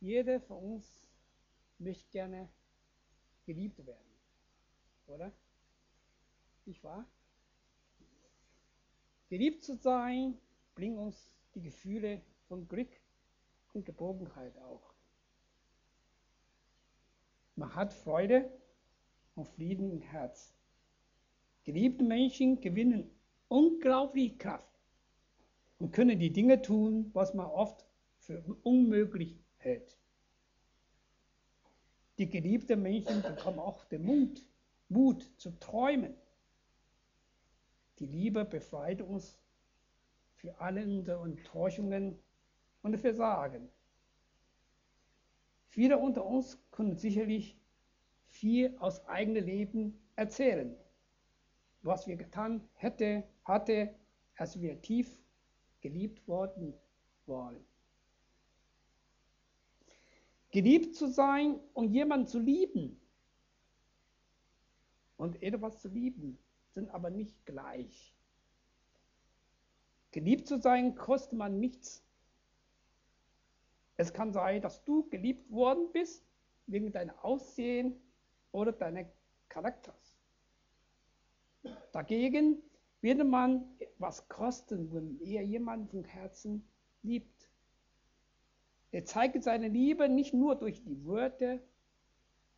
jeder von uns möchte gerne geliebt werden, oder? Nicht wahr? Geliebt zu sein bringt uns die Gefühle von Glück und Geborgenheit auch. Man hat Freude und Frieden im Herz. Geliebte Menschen gewinnen unglaublich Kraft und können die Dinge tun, was man oft für unmöglich hält. Die geliebten Menschen bekommen auch den Mut, Mut zu träumen. Die Liebe befreit uns für alle unsere Enttäuschungen und Versagen. Viele unter uns können sicherlich viel aus eigenem Leben erzählen, was wir getan hätte, hatte, als wir tief geliebt worden waren. Geliebt zu sein und jemanden zu lieben und etwas zu lieben, sind aber nicht gleich. Geliebt zu sein kostet man nichts. Es kann sein, dass du geliebt worden bist wegen deinem Aussehen oder deines Charakters. Dagegen würde man was kosten, wenn er jemanden von Herzen liebt. Er zeigt seine Liebe nicht nur durch die Worte,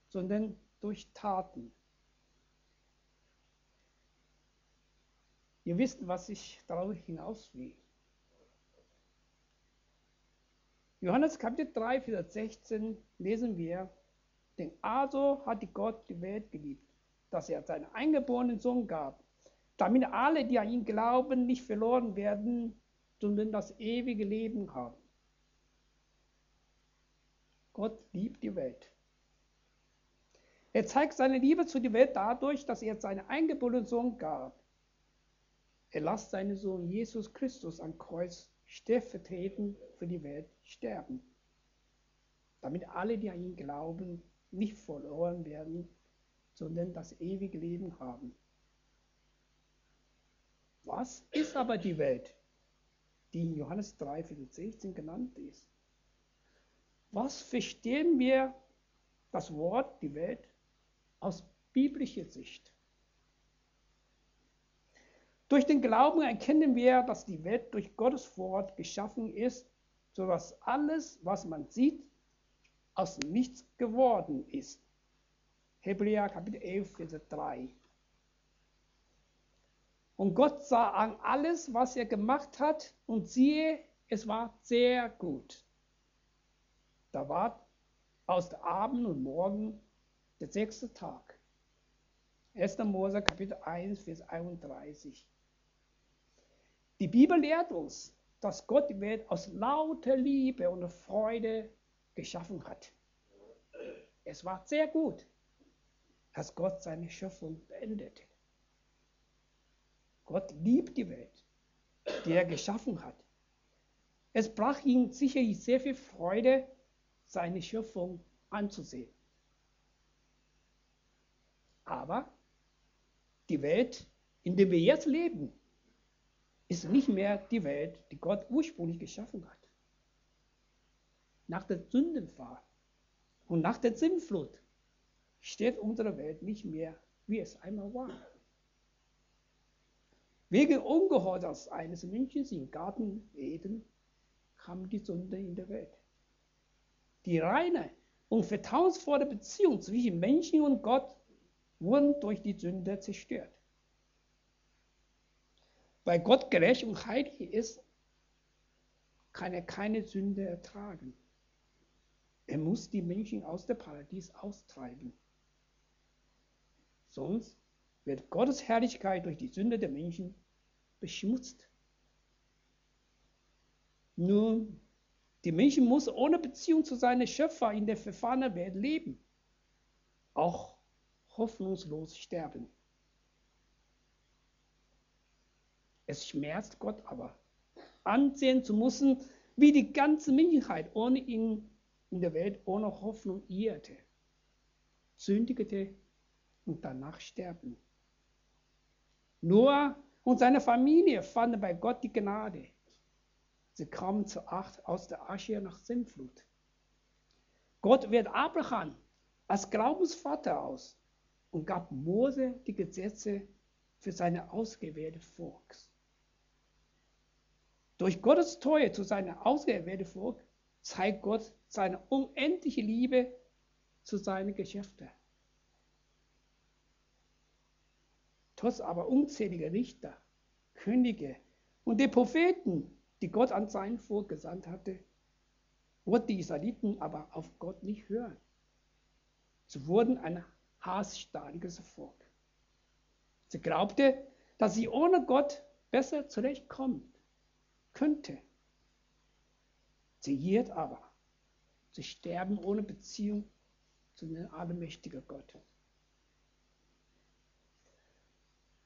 sondern durch Taten. Ihr wisst, was ich darauf hinaus will. Johannes Kapitel 3, Vers 16 lesen wir, denn also hat Gott die Welt geliebt, dass er seinen eingeborenen Sohn gab, damit alle, die an ihn glauben, nicht verloren werden, sondern das ewige Leben haben. Gott liebt die Welt. Er zeigt seine Liebe zu der Welt dadurch, dass er seinen eingeborenen Sohn gab. Er lässt seinen Sohn Jesus Christus am Kreuz stellvertretend für die Welt sterben, damit alle, die an ihn glauben, nicht verloren werden, sondern das ewige Leben haben. Was ist aber die Welt, die in Johannes 3, Vers 16 genannt ist? Was verstehen wir das Wort, die Welt, aus biblischer Sicht? Durch den Glauben erkennen wir, dass die Welt durch Gottes Wort geschaffen ist, sodass alles, was man sieht, aus nichts geworden ist. Hebräer Kapitel 11, Vers 3. Und Gott sah an alles, was er gemacht hat, und siehe, es war sehr gut. Da war aus der Abend und Morgen der sechste Tag. 1. Mose Kapitel 1, Vers 31. Die Bibel lehrt uns, dass Gott die Welt aus lauter Liebe und Freude geschaffen hat. Es war sehr gut, dass Gott seine Schöpfung beendete. Gott liebt die Welt, die er geschaffen hat. Es brach ihm sicherlich sehr viel Freude, seine Schöpfung anzusehen. Aber die Welt, in der wir jetzt leben, ist nicht mehr die Welt, die Gott ursprünglich geschaffen hat. Nach der Sündenfahrt und nach der Sinnflut steht unsere Welt nicht mehr, wie es einmal war. Wegen Ungehorsams eines Menschen im Garten Eden kam die Sünde in der Welt. Die reine und vertrauensvolle Beziehung zwischen Menschen und Gott wurden durch die Sünde zerstört. Weil Gott gerecht und heilig ist, kann er keine Sünde ertragen. Er muss die Menschen aus dem Paradies austreiben. Sonst wird Gottes Herrlichkeit durch die Sünde der Menschen beschmutzt. Nun, die Menschen muss ohne Beziehung zu seinem Schöpfer in der verfahrenen Welt leben, auch hoffnungslos sterben. Es schmerzt Gott aber, ansehen zu müssen, wie die ganze Menschheit ohne ihn in der Welt ohne Hoffnung irrte, sündigte und danach sterben. Noah und seine Familie fanden bei Gott die Gnade. Sie kamen aus der Asche nach Sinnflut. Gott wählt Abraham als Glaubensvater aus und gab Mose die Gesetze für seine ausgewählte Volks. Durch Gottes Treue zu seinem ausgewählten Volk zeigt Gott seine unendliche Liebe zu seinen Geschäften. Trotz aber unzähliger Richter, Könige und der Propheten, die Gott an sein Volk gesandt hatte, wollten die Israeliten aber auf Gott nicht hören. Sie wurden ein hassstarriges Volk. Sie glaubte, dass sie ohne Gott besser zurechtkommen könnte. Sie hielt aber. Sie sterben ohne Beziehung zu dem allmächtigen Gott.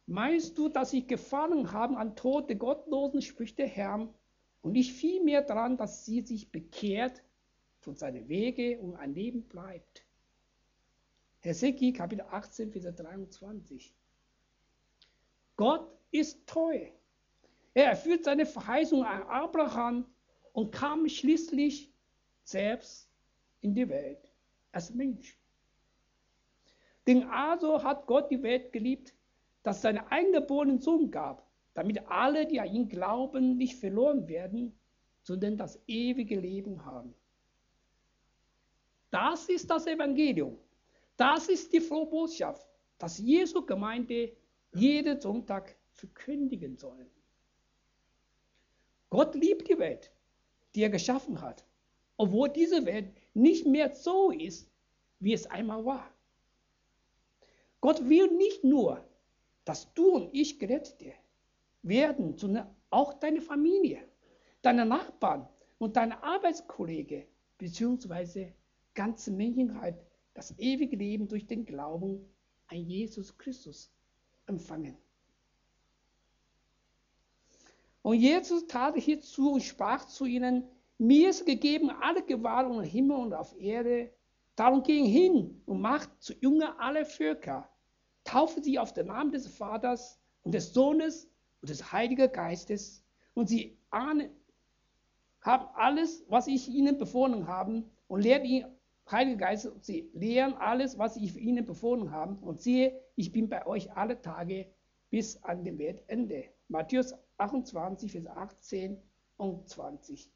Meinst du, dass sie gefallen haben an Tod der Gottlosen, spricht der Herr, und nicht vielmehr daran, dass sie sich bekehrt von seinen Wege und ein Leben bleibt? Hesekiel Kapitel 18, Vers 23. Gott ist treu. Er erfüllt seine Verheißung an Abraham und kam schließlich selbst in die Welt als Mensch. Denn also hat Gott die Welt geliebt, dass seinen eingeborenen Sohn gab, damit alle, die an ihn glauben, nicht verloren werden, sondern das ewige Leben haben. Das ist das Evangelium. Das ist die frohe Botschaft, dass Jesu Gemeinde jeden Sonntag verkündigen soll. Gott liebt die Welt, die er geschaffen hat, obwohl diese Welt nicht mehr so ist, wie es einmal war. Gott will nicht nur, dass du und ich gerettet werden, sondern auch deine Familie, deine Nachbarn und deine Arbeitskollegen bzw. ganze Menschheit das ewige Leben durch den Glauben an Jesus Christus empfangen. Und Jesus tat hierzu und sprach zu ihnen, mir ist gegeben alle Gewalt im Himmel und auf Erde. Darum ging hin und macht zu Jünger alle Völker taufe sie auf den Namen des Vaters und des Sohnes und des Heiligen Geistes und sie ahnen, haben alles, was ich ihnen befohlen habe und lehren ihn, Heilige Geist, sie lehren alles, was ich ihnen befohlen habe und siehe, ich bin bei euch alle Tage bis an dem Weltende. Matthäus 28, Vers 18 und 20.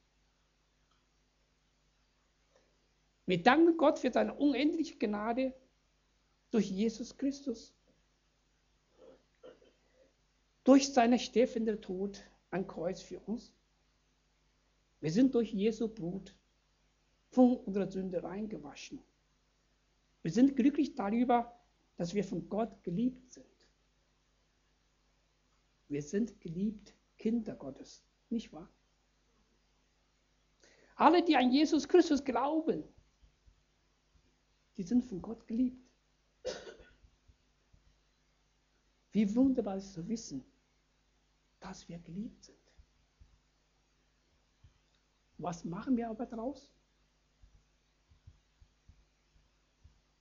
Wir danken Gott für seine unendliche Gnade durch Jesus Christus durch seinen steffenden Tod am Kreuz für uns. Wir sind durch Jesu Blut von unserer Sünde reingewaschen. Wir sind glücklich darüber, dass wir von Gott geliebt sind. Wir sind geliebt Kinder Gottes, nicht wahr? Alle, die an Jesus Christus glauben, die sind von Gott geliebt. Wie wunderbar ist es zu wissen, dass wir geliebt sind. Was machen wir aber daraus?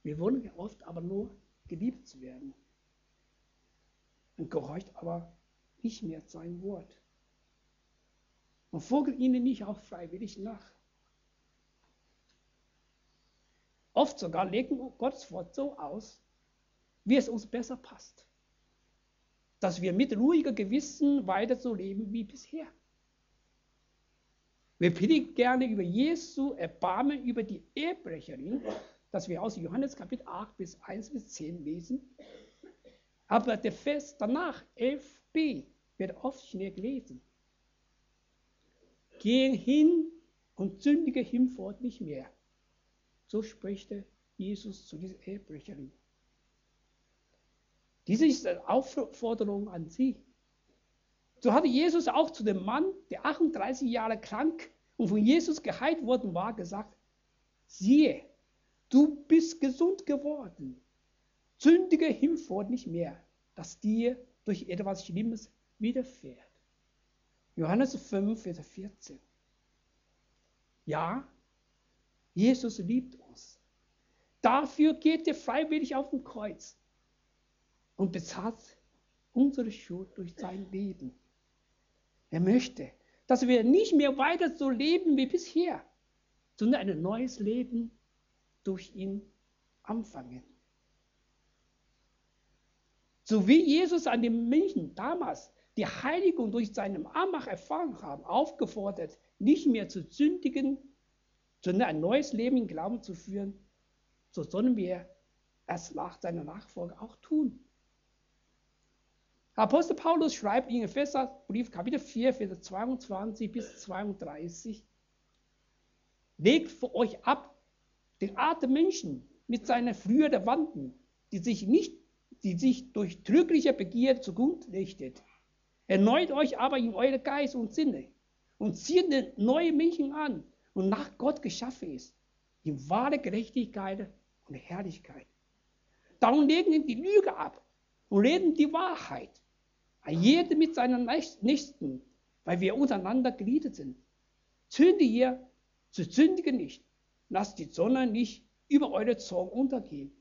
Wir wollen ja oft aber nur geliebt zu werden und gehorcht aber nicht mehr sein Wort und folgt ihnen nicht auch freiwillig nach. Oft sogar legen Gottes Wort so aus, wie es uns besser passt dass wir mit ruhigem Gewissen weiter so leben wie bisher. Wir predigen gerne über Jesu Erbarmen über die Ehebrecherin, das wir aus Johannes Kapitel 8 bis 1 bis 10 lesen. Aber der Vers danach, 11b, wird oft schnell gelesen. Geh hin und sündige hinfort nicht mehr. So spricht Jesus zu dieser Ehebrecherin. Diese ist eine Aufforderung an Sie. So hatte Jesus auch zu dem Mann, der 38 Jahre krank und von Jesus geheilt worden war, gesagt, siehe, du bist gesund geworden. Sündige hinfort nicht mehr, dass dir durch etwas Schlimmes widerfährt. Johannes 5, Vers 14. Ja, Jesus liebt uns. Dafür geht er freiwillig auf den Kreuz und bezahlt unsere Schuld durch sein Leben. Er möchte, dass wir nicht mehr weiter so leben wie bisher, sondern ein neues Leben durch ihn anfangen. So wie Jesus an den Menschen damals die Heiligung durch seinen Amach erfahren haben, aufgefordert, nicht mehr zu sündigen, sondern ein neues Leben im Glauben zu führen, so sollen wir es nach seiner Nachfolge auch tun. Apostel Paulus schreibt in Epheserbrief Kapitel 4, Vers 22 bis 32, legt für euch ab den Art der Menschen mit seinen früheren Wanden, die sich nicht, die sich durch trügliche Begierde zugrunde richtet. Erneut euch aber in eure Geist und Sinne und zieht den neuen Menschen an und nach Gott geschaffen ist, in wahre Gerechtigkeit und Herrlichkeit. Darum legen die Lüge ab und reden die Wahrheit. Jeder mit seinen Nächsten, weil wir untereinander geliefert sind. Zünde ihr, zu sündige nicht. Lasst die Sonne nicht über eure Zorn untergehen.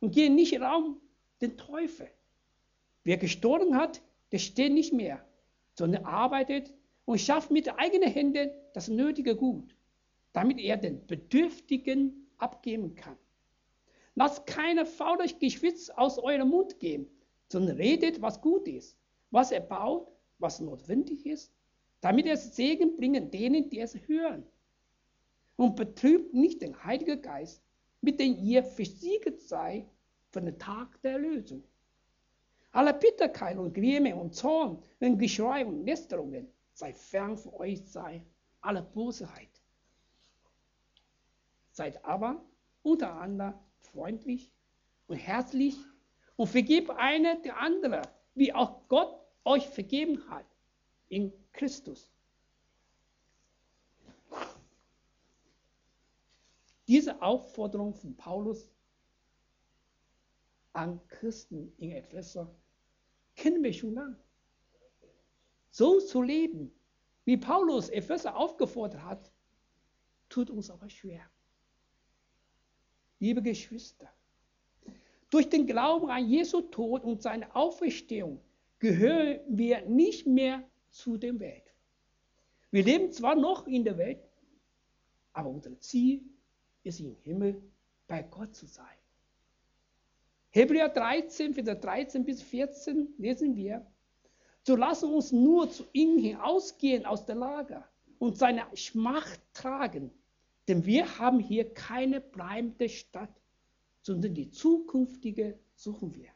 Und gehe nicht Raum den Teufel. Wer gestorben hat, der steht nicht mehr, sondern arbeitet und schafft mit eigenen Händen das nötige Gut, damit er den Bedürftigen abgeben kann. Lasst keine faules Geschwitz aus eurem Mund gehen, sondern redet, was gut ist, was er baut, was notwendig ist, damit es Segen bringen denen, die es hören. Und betrübt nicht den Heiligen Geist, mit dem ihr versiegelt seid für den Tag der Erlösung. Alle Bitterkeit und Grimme und Zorn und Geschrei und Lästerungen sei fern von euch sei alle Bosheit. Seid aber untereinander freundlich und herzlich und vergebt eine der andere, wie auch Gott euch vergeben hat in Christus. Diese Aufforderung von Paulus an Christen in Epheser kennen wir schon lange. So zu leben, wie Paulus Epheser aufgefordert hat, tut uns aber schwer. Liebe Geschwister, durch den Glauben an Jesu Tod und seine Auferstehung gehören wir nicht mehr zu der Welt. Wir leben zwar noch in der Welt, aber unser Ziel ist im Himmel bei Gott zu sein. Hebräer 13, Vers 13 bis 14 lesen wir, so lassen uns nur zu ihm hinausgehen aus der Lager und seine Schmacht tragen, denn wir haben hier keine bleibende Stadt, sondern die zukünftige suchen wir.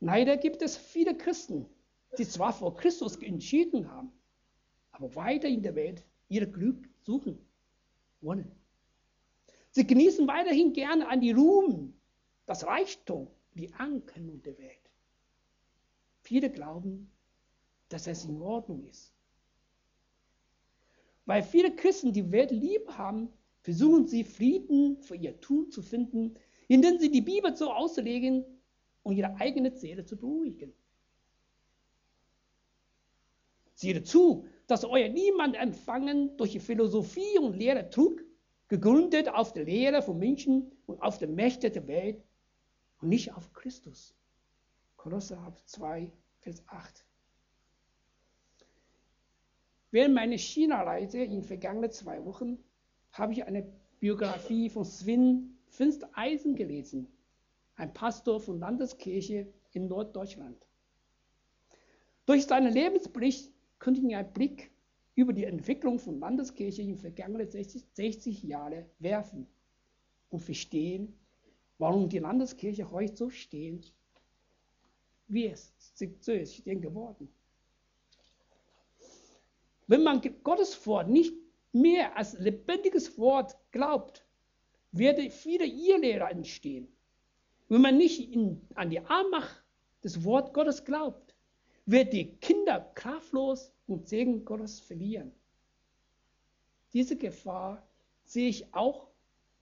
Leider gibt es viele Christen, die zwar vor Christus entschieden haben, aber weiter in der Welt ihr Glück suchen wollen. Sie genießen weiterhin gerne an die Ruhm, das Reichtum, die Anerkennung der Welt. Viele glauben, dass es in Ordnung ist. Weil viele Christen die Welt lieb haben, versuchen sie Frieden für ihr Tun zu finden, indem sie die Bibel so auslegen und ihre eigene Seele zu beruhigen. Sieht zu, dass euer Niemand empfangen durch Philosophie und Lehre trug, gegründet auf der Lehre von Menschen und auf der Mächte der Welt und nicht auf Christus. Kolosser 2, Vers 8. Während meiner China-Reise in den vergangenen zwei Wochen habe ich eine Biografie von Sven Finsteisen gelesen, ein Pastor von Landeskirche in Norddeutschland. Durch seinen Lebensbericht könnten wir einen Blick über die Entwicklung von Landeskirche in den vergangenen 60, 60 Jahren werfen und verstehen, warum die Landeskirche heute so steht, wie es so ist geworden. Wenn man Gottes Wort nicht mehr als lebendiges Wort glaubt, werden viele Irrlehrer entstehen. Wenn man nicht in, an die Armach des Wort Gottes glaubt, wird die Kinder kraftlos und Segen Gottes verlieren. Diese Gefahr sehe ich auch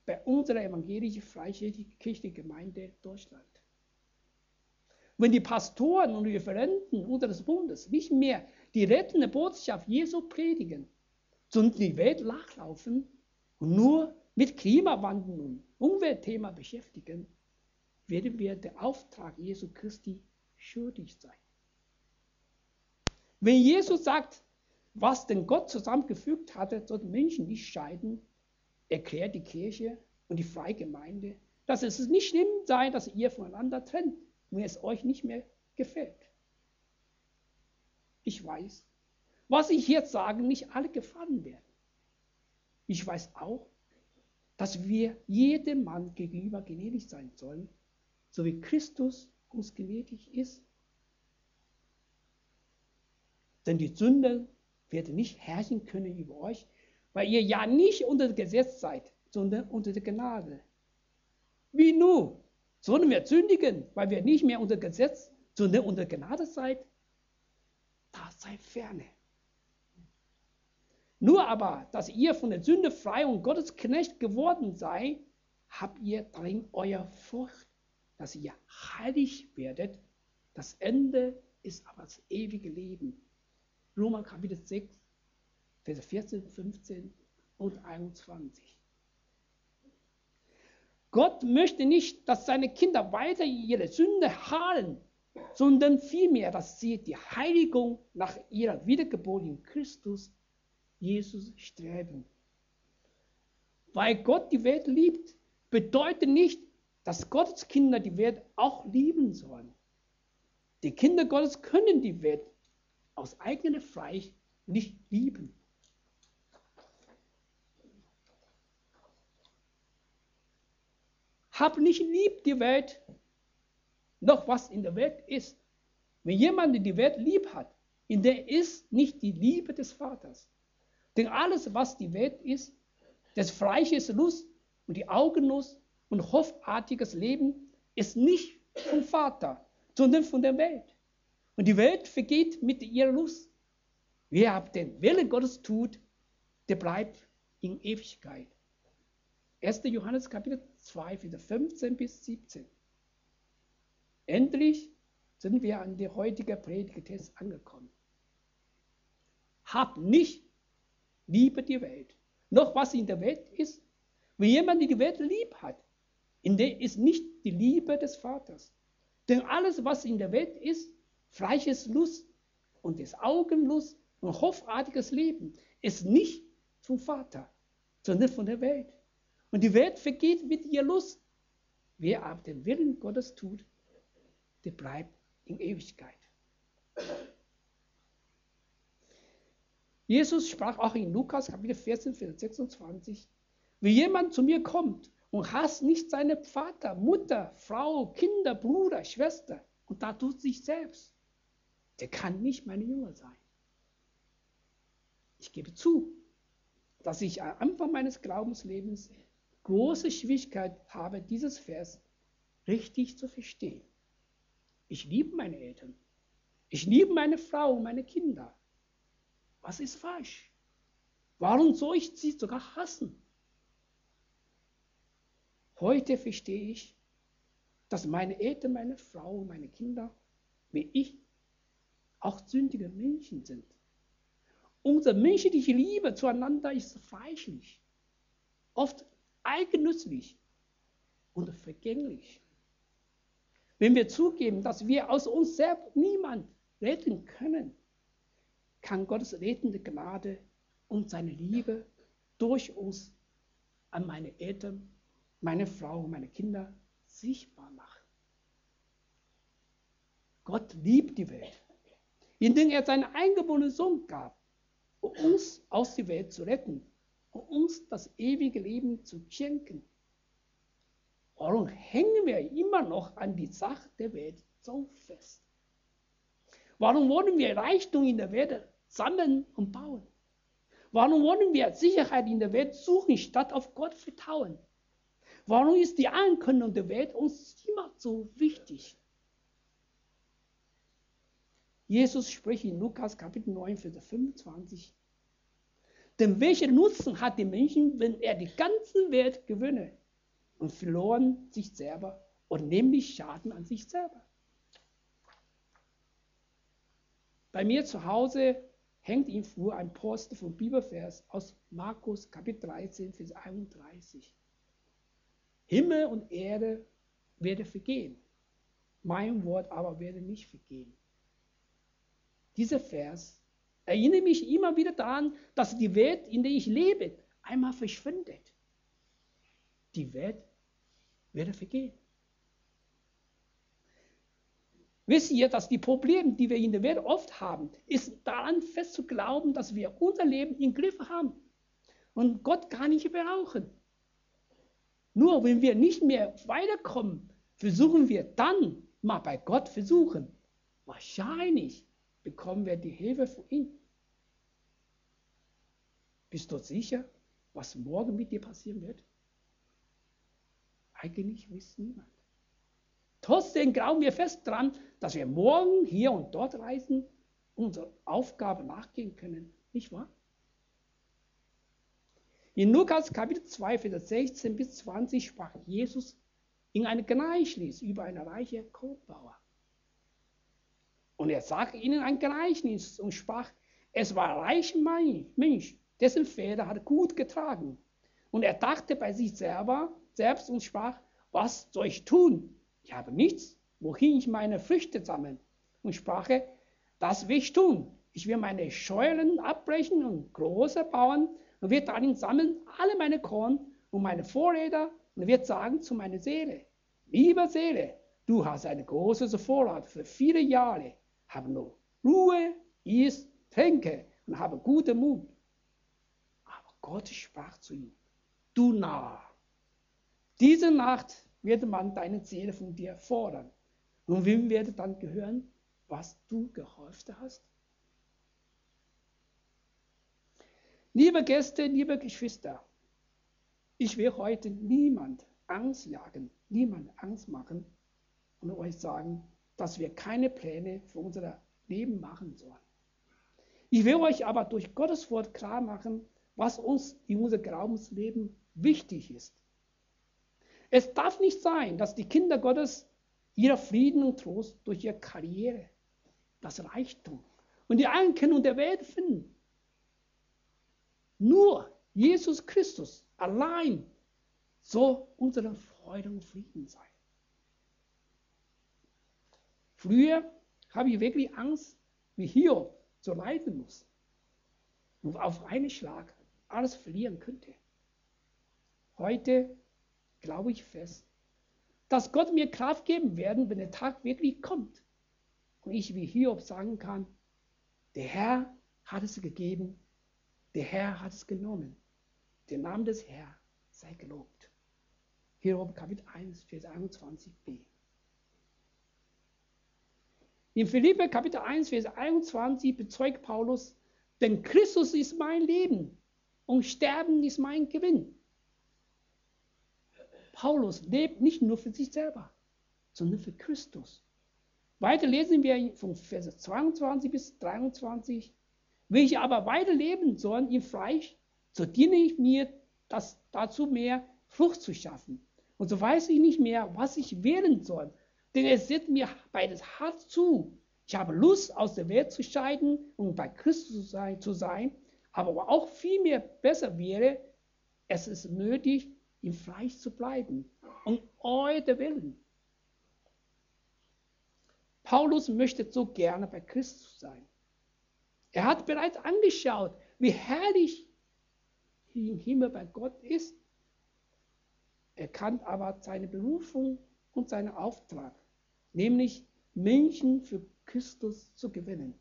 bei unserer evangelischen freikirchlichen Gemeinde Deutschland. Wenn die Pastoren und Referenten unseres Bundes nicht mehr die rettende Botschaft Jesu predigen, sondern die Welt nachlaufen und nur mit Klimawandel und Umweltthema beschäftigen, werden wir den Auftrag Jesu Christi schuldig sein. Wenn Jesus sagt, was denn Gott zusammengefügt hatte, sollten Menschen nicht scheiden, erklärt die Kirche und die Freigemeinde, dass es nicht schlimm sei, dass ihr voneinander trennt, wenn es euch nicht mehr gefällt. Ich weiß, was ich jetzt sage, nicht alle gefallen werden. Ich weiß auch, dass wir jedem Mann gegenüber gnädig sein sollen, so wie Christus uns gnädig ist. Denn die Sünde wird nicht herrschen können über euch, weil ihr ja nicht unter dem Gesetz seid, sondern unter der Gnade. Wie nun? Sollen wir sündigen, weil wir nicht mehr unter Gesetz, sondern unter Gnade seid? Das sei ferne. Nur aber, dass ihr von der Sünde frei und Gottes Knecht geworden seid, habt ihr darin euer Furcht, dass ihr heilig werdet. Das Ende ist aber das ewige Leben. Römer Kapitel 6, Vers 14, 15 und 21. Gott möchte nicht, dass seine Kinder weiter ihre Sünde halen, sondern vielmehr, dass sie die Heiligung nach ihrer Wiedergeburt in Christus Jesus streben. Weil Gott die Welt liebt, bedeutet nicht, dass Gottes Kinder die Welt auch lieben sollen. Die Kinder Gottes können die Welt aus eigener Freiheit nicht lieben. Hab nicht lieb die Welt, noch was in der Welt ist. Wenn jemand die Welt lieb hat, in der ist nicht die Liebe des Vaters. Denn alles, was die Welt ist, des Fleisches Lust und die Augenlust und hoffartiges Leben, ist nicht vom Vater, sondern von der Welt. Und die Welt vergeht mit ihrer Lust. Wer aber den Willen Gottes tut, der bleibt in Ewigkeit. 1. Johannes Kapitel 2, Vers 15 bis 17. Endlich sind wir an der heutigen Predigtest angekommen. Hab nicht liebe die Welt. Noch was in der Welt ist, wenn jemand die Welt lieb hat, in der ist nicht die Liebe des Vaters. Denn alles, was in der Welt ist, fleisches Lust und des Augenlust und hoffartiges Leben, ist nicht vom Vater, sondern von der Welt. Und die Welt vergeht mit ihr Lust. Wer aber den Willen Gottes tut, der bleibt in Ewigkeit. Jesus sprach auch in Lukas Kapitel 14, Vers 26, wie jemand zu mir kommt und hasst nicht seine Vater, Mutter, Frau, Kinder, Bruder, Schwester und da tut sich selbst, der kann nicht mein Jünger sein. Ich gebe zu, dass ich am Anfang meines Glaubenslebens große Schwierigkeit habe, dieses Vers richtig zu verstehen. Ich liebe meine Eltern. Ich liebe meine Frau und meine Kinder. Was ist falsch? Warum soll ich sie sogar hassen? Heute verstehe ich, dass meine Eltern, meine Frau meine Kinder, wie ich, auch sündige Menschen sind. Unsere menschliche Liebe zueinander ist fleischlich, oft eigennützig und vergänglich. Wenn wir zugeben, dass wir aus uns selbst niemand retten können, kann Gottes rettende Gnade und seine Liebe durch uns an meine Eltern, meine Frau meine Kinder sichtbar machen. Gott liebt die Welt, indem er seinen eingeborenen Sohn gab, um uns aus der Welt zu retten und uns das ewige Leben zu schenken. Warum hängen wir immer noch an die Sache der Welt so fest? Warum wollen wir Reichtum in der Welt sammeln und bauen? Warum wollen wir Sicherheit in der Welt suchen, statt auf Gott vertrauen? Warum ist die Ankündigung der Welt uns immer so wichtig? Jesus spricht in Lukas Kapitel 9, Vers 25. Denn welchen Nutzen hat der Menschen, wenn er die ganze Welt gewinne und verloren sich selber und nämlich Schaden an sich selber? Bei mir zu Hause hängt ihm vor ein Poster vom Bibelvers aus Markus Kapitel 13, Vers 31. Himmel und Erde werde vergehen, mein Wort aber werde nicht vergehen. Dieser Vers erinnere mich immer wieder daran, dass die Welt, in der ich lebe, einmal verschwindet. Die Welt wird vergehen. Wisst ihr, dass die Probleme, die wir in der Welt oft haben, ist daran fest zu glauben, dass wir unser Leben im Griff haben und Gott gar nicht brauchen. Nur wenn wir nicht mehr weiterkommen, versuchen wir dann mal bei Gott versuchen. Wahrscheinlich bekommen wir die Hilfe von ihm. Bist du sicher, was morgen mit dir passieren wird? Eigentlich weiß niemand. Trotzdem glauben wir fest daran, dass wir morgen hier und dort reisen und unserer Aufgabe nachgehen können. Nicht wahr? In Lukas Kapitel 2, Vers 16 bis 20 sprach Jesus in einem Gleichnis über einen reichen Kornbauer. Und er sagte ihnen ein Gleichnis und sprach, es war ein reicher Mensch, dessen Felder hat gut getragen. Und er dachte bei sich selber, selbst und sprach, was soll ich tun? Ich habe nichts, wohin ich meine Früchte sammeln. Und sprach, das will ich tun. Ich will meine Scheuren abbrechen und große bauen und wird darin sammeln alle meine Korn und meine Vorräder und wird sagen zu meiner Seele, liebe Seele, du hast eine große Vorrat für viele Jahre. Habe nur Ruhe, iss, trinke und habe guten Mut. Aber Gott sprach zu ihm, du Narr, diese Nacht wird man deine Seele von dir fordern. Und wem wird dann gehören, was du gehäuft hast? Liebe Gäste, liebe Geschwister, ich will heute niemand Angst jagen, niemand Angst machen und euch sagen, dass wir keine Pläne für unser Leben machen sollen. Ich will euch aber durch Gottes Wort klar machen, was uns in unserem Glaubensleben wichtig ist. Es darf nicht sein, dass die Kinder Gottes ihrer Frieden und Trost durch ihre Karriere, das Reichtum und die Anerkennung der Welt finden. Nur Jesus Christus allein soll unsere Freude und Frieden sein. Früher habe ich wirklich Angst, wie Hiob so leiden muss und auf einen Schlag alles verlieren könnte. Heute glaube ich fest, dass Gott mir Kraft geben werden, wenn der Tag wirklich kommt. Und ich wie Hiob sagen kann, der Herr hat es gegeben, der Herr hat es genommen. Der Name des Herrn sei gelobt. Hiob Kapitel 1, Vers 21b. In Philippe Kapitel 1, Vers 21 bezeugt Paulus, denn Christus ist mein Leben und Sterben ist mein Gewinn. Paulus lebt nicht nur für sich selber, sondern für Christus. Weiter lesen wir von Vers 22 bis 23. Will ich aber weiter leben sollen im Fleisch, so diene ich mir das, dazu mehr Frucht zu schaffen. Und so weiß ich nicht mehr, was ich wählen soll. Denn es sieht mir beides hart zu. Ich habe Lust, aus der Welt zu scheiden und bei Christus zu sein, aber auch viel mehr besser wäre, es ist nötig, im Fleisch zu bleiben, um euer Willen. Paulus möchte so gerne bei Christus sein. Er hat bereits angeschaut, wie herrlich im Himmel bei Gott ist. Er kann aber seine Berufung und seinen Auftrag, nämlich Menschen für Christus zu gewinnen.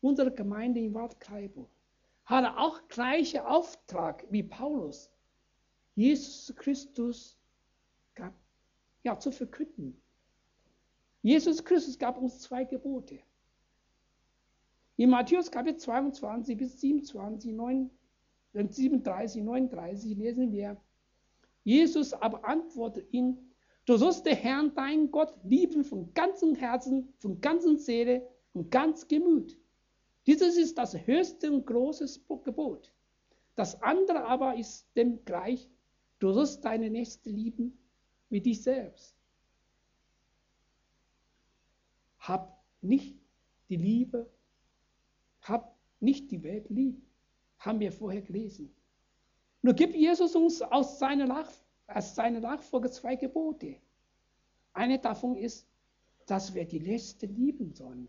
Unsere Gemeinde in Waldkleiburg hat auch gleichen Auftrag wie Paulus. Jesus Christus gab, ja, zu verkünden. Jesus Christus gab uns zwei Gebote. In Matthäus Kapitel 22 bis 27, 9, 37, 39 lesen wir, Jesus aber antwortet ihn, du sollst den Herrn, deinen Gott, lieben von ganzem Herzen, von ganzer Seele und ganz Gemüt dieses ist das höchste und große Gebot. Das andere aber ist dem gleich, du sollst deine Nächste lieben wie dich selbst. Hab nicht die Liebe, hab nicht die Welt lieb. Haben wir vorher gelesen. Nur gibt Jesus uns aus seiner, Nach aus seiner Nachfolge zwei Gebote. Eine davon ist, dass wir die Nächste lieben sollen.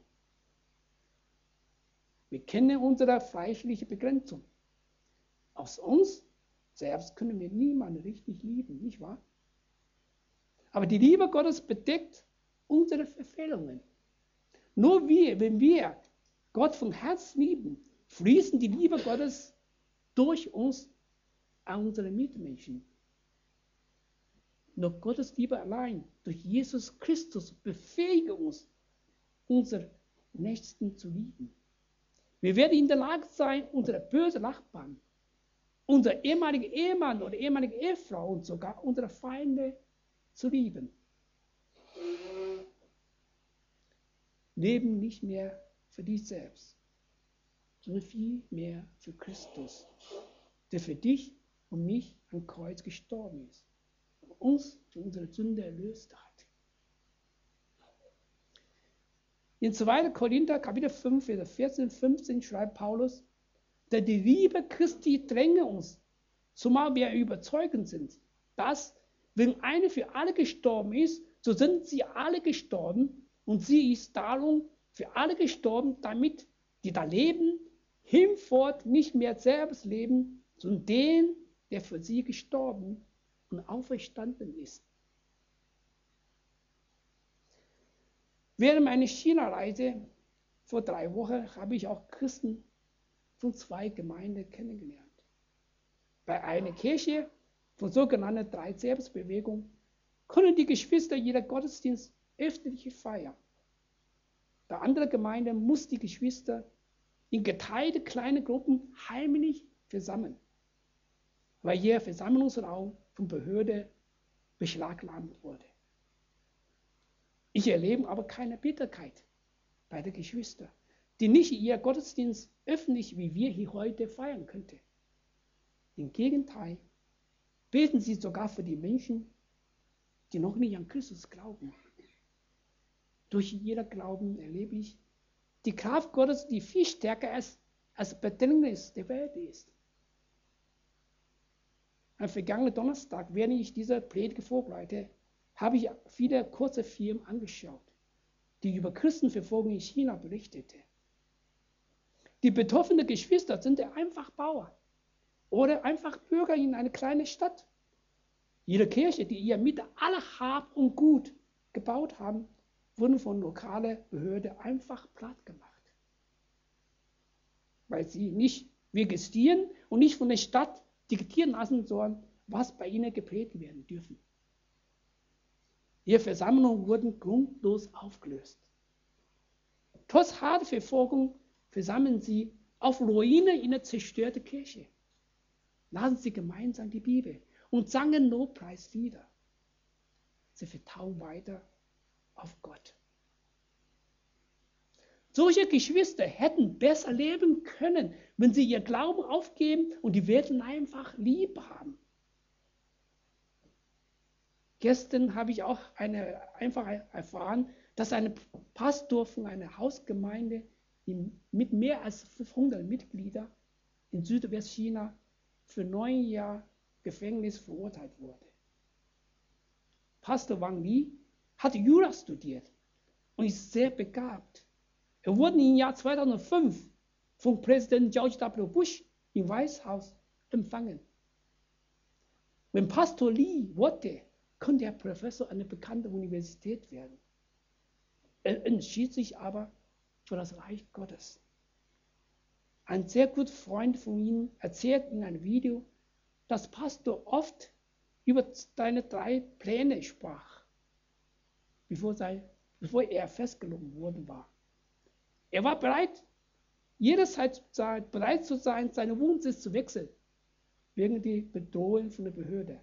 Wir kennen unsere fleischliche Begrenzung. Aus uns selbst können wir niemanden richtig lieben, nicht wahr? Aber die Liebe Gottes bedeckt unsere Verfehlungen. Nur wir, wenn wir Gott von Herzen lieben, fließen die Liebe Gottes durch uns an unsere Mitmenschen. Nur Gottes Liebe allein durch Jesus Christus befähigt uns, unsere Nächsten zu lieben. Wir werden in der Lage sein, unsere bösen Nachbarn, unser ehemaliger Ehemann oder ehemalige Ehefrau und sogar unsere Feinde zu lieben. Leben nicht mehr für dich selbst, sondern vielmehr für Christus, der für dich und mich am Kreuz gestorben ist und uns für unsere Sünde erlöst hat. In 2. Korinther Kapitel 5, Vers 14, 15 schreibt Paulus, denn die Liebe Christi dränge uns, zumal wir überzeugend sind, dass, wenn eine für alle gestorben ist, so sind sie alle gestorben und sie ist darum für alle gestorben, damit die da leben, hinfort nicht mehr selbst leben, sondern den, der für sie gestorben und auferstanden ist. Während meiner China-Reise vor drei Wochen habe ich auch Christen von zwei Gemeinden kennengelernt. Bei einer Kirche von sogenannter Drei-Selbstbewegung können die Geschwister jeder Gottesdienst öffentlich feiern. Bei anderer Gemeinde muss die Geschwister in geteilte kleine Gruppen heimlich versammeln, weil ihr Versammlungsraum von Behörde beschlagnahmt wurde. Ich erlebe aber keine Bitterkeit bei den Geschwistern, die nicht ihr Gottesdienst öffentlich wie wir hier heute feiern könnten. Im Gegenteil, beten sie sogar für die Menschen, die noch nicht an Christus glauben. Durch jeder Glauben erlebe ich die Kraft Gottes, die viel stärker als, als Bedrängnis der Welt ist. Am vergangenen Donnerstag, während ich diese Predigt vorbereite, habe ich viele kurze Filme angeschaut, die über Christenverfolgung in China berichtete. Die betroffenen Geschwister sind einfach Bauern oder einfach Bürger in einer kleinen Stadt. Ihre Kirche, die ihr mit aller Hab und Gut gebaut haben, wurden von lokaler Behörde einfach platt gemacht. Weil sie nicht registrieren und nicht von der Stadt diktieren lassen sollen, was bei ihnen geprägt werden dürfen. Ihre Versammlungen wurden grundlos aufgelöst. Trotz harter Verfolgung versammeln sie auf Ruine in der zerstörten Kirche. Lassen sie gemeinsam die Bibel und sangen Lobpreislieder. Sie vertrauen weiter auf Gott. Solche Geschwister hätten besser leben können, wenn sie ihr Glauben aufgeben und die Welt einfach lieb haben. Gestern habe ich auch eine, einfach erfahren, dass ein Pastor von einer Hausgemeinde mit mehr als 500 Mitgliedern in Südwestchina für neun Jahre Gefängnis verurteilt wurde. Pastor Wang Li hat Jura studiert und ist sehr begabt. Er wurde im Jahr 2005 von Präsident George W. Bush im Weißhaus empfangen. Wenn Pastor Li wollte, könnte er Professor einer bekannten Universität werden. Er entschied sich aber für das Reich Gottes. Ein sehr guter Freund von ihm erzählt in einem Video, dass Pastor oft über seine drei Pläne sprach, bevor, sein, bevor er festgenommen worden war. Er war bereit, jederzeit bereit zu sein, seinen Wohnsitz zu wechseln, wegen der Bedrohung von der Behörde.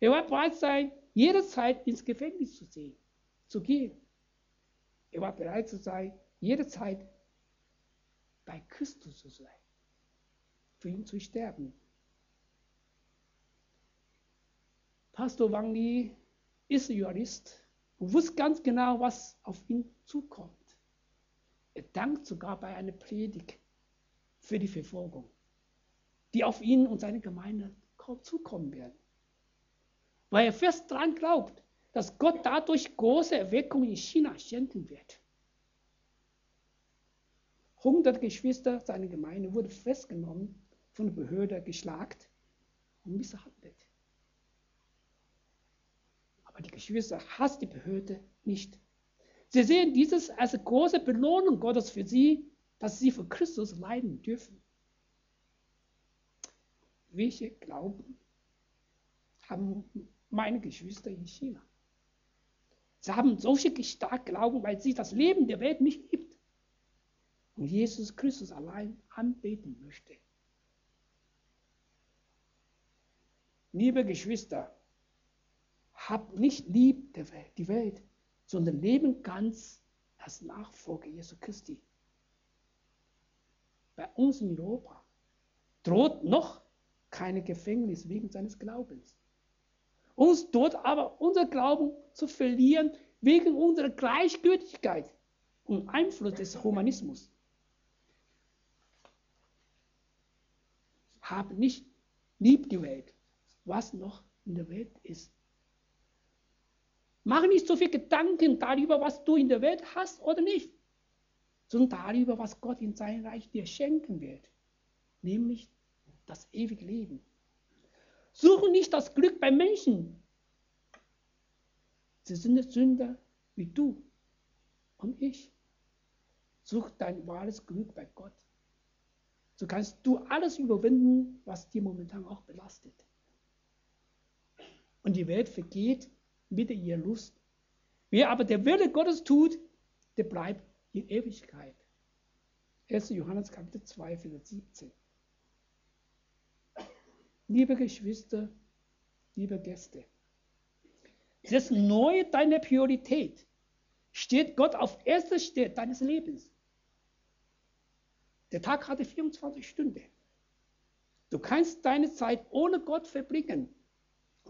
Er war bereit sein, jederzeit ins Gefängnis zu, sehen, zu gehen. Er war bereit zu sein, jederzeit bei Christus zu sein, für ihn zu sterben. Pastor Wang Li ist Jurist und wusste ganz genau, was auf ihn zukommt. Er dankt sogar bei einer Predigt für die Verfolgung, die auf ihn und seine Gemeinde zukommen werden weil er fest daran glaubt, dass Gott dadurch große Erweckung in China schenken wird. hundert Geschwister seiner Gemeinde wurden festgenommen, von der Behörde geschlagt und misshandelt. Geschwister hasst die Behörde nicht. Sie sehen dieses als große Belohnung Gottes für sie, dass sie für Christus leiden dürfen. Welche Glauben haben meine Geschwister in China? Sie haben solche stark Glauben, weil sie das Leben der Welt nicht liebt und Jesus Christus allein anbeten möchte. Liebe Geschwister, habt nicht lieb die Welt, sondern leben ganz als Nachfolger Jesu Christi. Bei uns in Europa droht noch keine Gefängnis wegen seines Glaubens. Uns droht aber unser Glauben zu verlieren wegen unserer Gleichgültigkeit und Einfluss des Humanismus. Hab nicht lieb die Welt, was noch in der Welt ist. Mach nicht so viel Gedanken darüber, was du in der Welt hast oder nicht, sondern darüber, was Gott in sein Reich dir schenken wird, nämlich das ewige Leben. Suche nicht das Glück bei Menschen. Sie sind Sünder wie du und ich. Such dein wahres Glück bei Gott. So kannst du alles überwinden, was dir momentan auch belastet. Und die Welt vergeht mit ihrer Lust. Wer aber der Wille Gottes tut, der bleibt in Ewigkeit. 1. Johannes Kapitel 2, Vers 17. Liebe Geschwister, liebe Gäste, das Neue deine Priorität steht Gott auf erster Stelle deines Lebens. Der Tag hatte 24 Stunden. Du kannst deine Zeit ohne Gott verbringen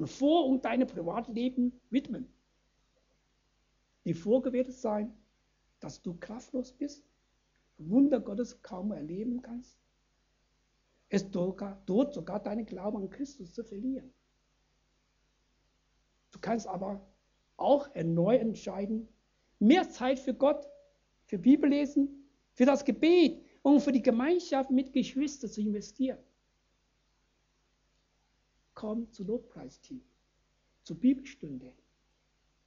vor und deinem Privatleben widmen. Die Folge sein, dass du kraftlos bist, Wunder Gottes kaum erleben kannst. Es droht sogar deinen Glauben an Christus zu verlieren. Du kannst aber auch erneut entscheiden, mehr Zeit für Gott, für Bibellesen, für das Gebet und für die Gemeinschaft mit Geschwistern zu investieren komm zu Lobpreisteam, zur Bibelstunde,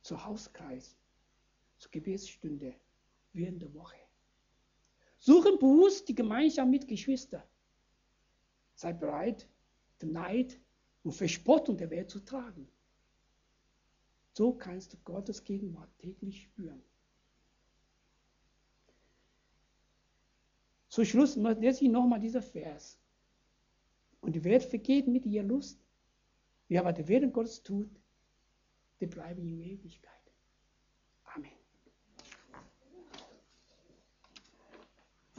zur Hauskreis, zur Gebetsstunde während der Woche. Suchen bewusst die Gemeinschaft mit Geschwistern. Sei bereit, den Neid und Verspottung der Welt zu tragen. So kannst du Gottes Gegenwart täglich spüren. Zum Schluss lese ich nochmal dieser Vers. Und die Welt vergeht mit ihrer Lust, Wer aber den Willen Gottes tut, der bleibt in Ewigkeit.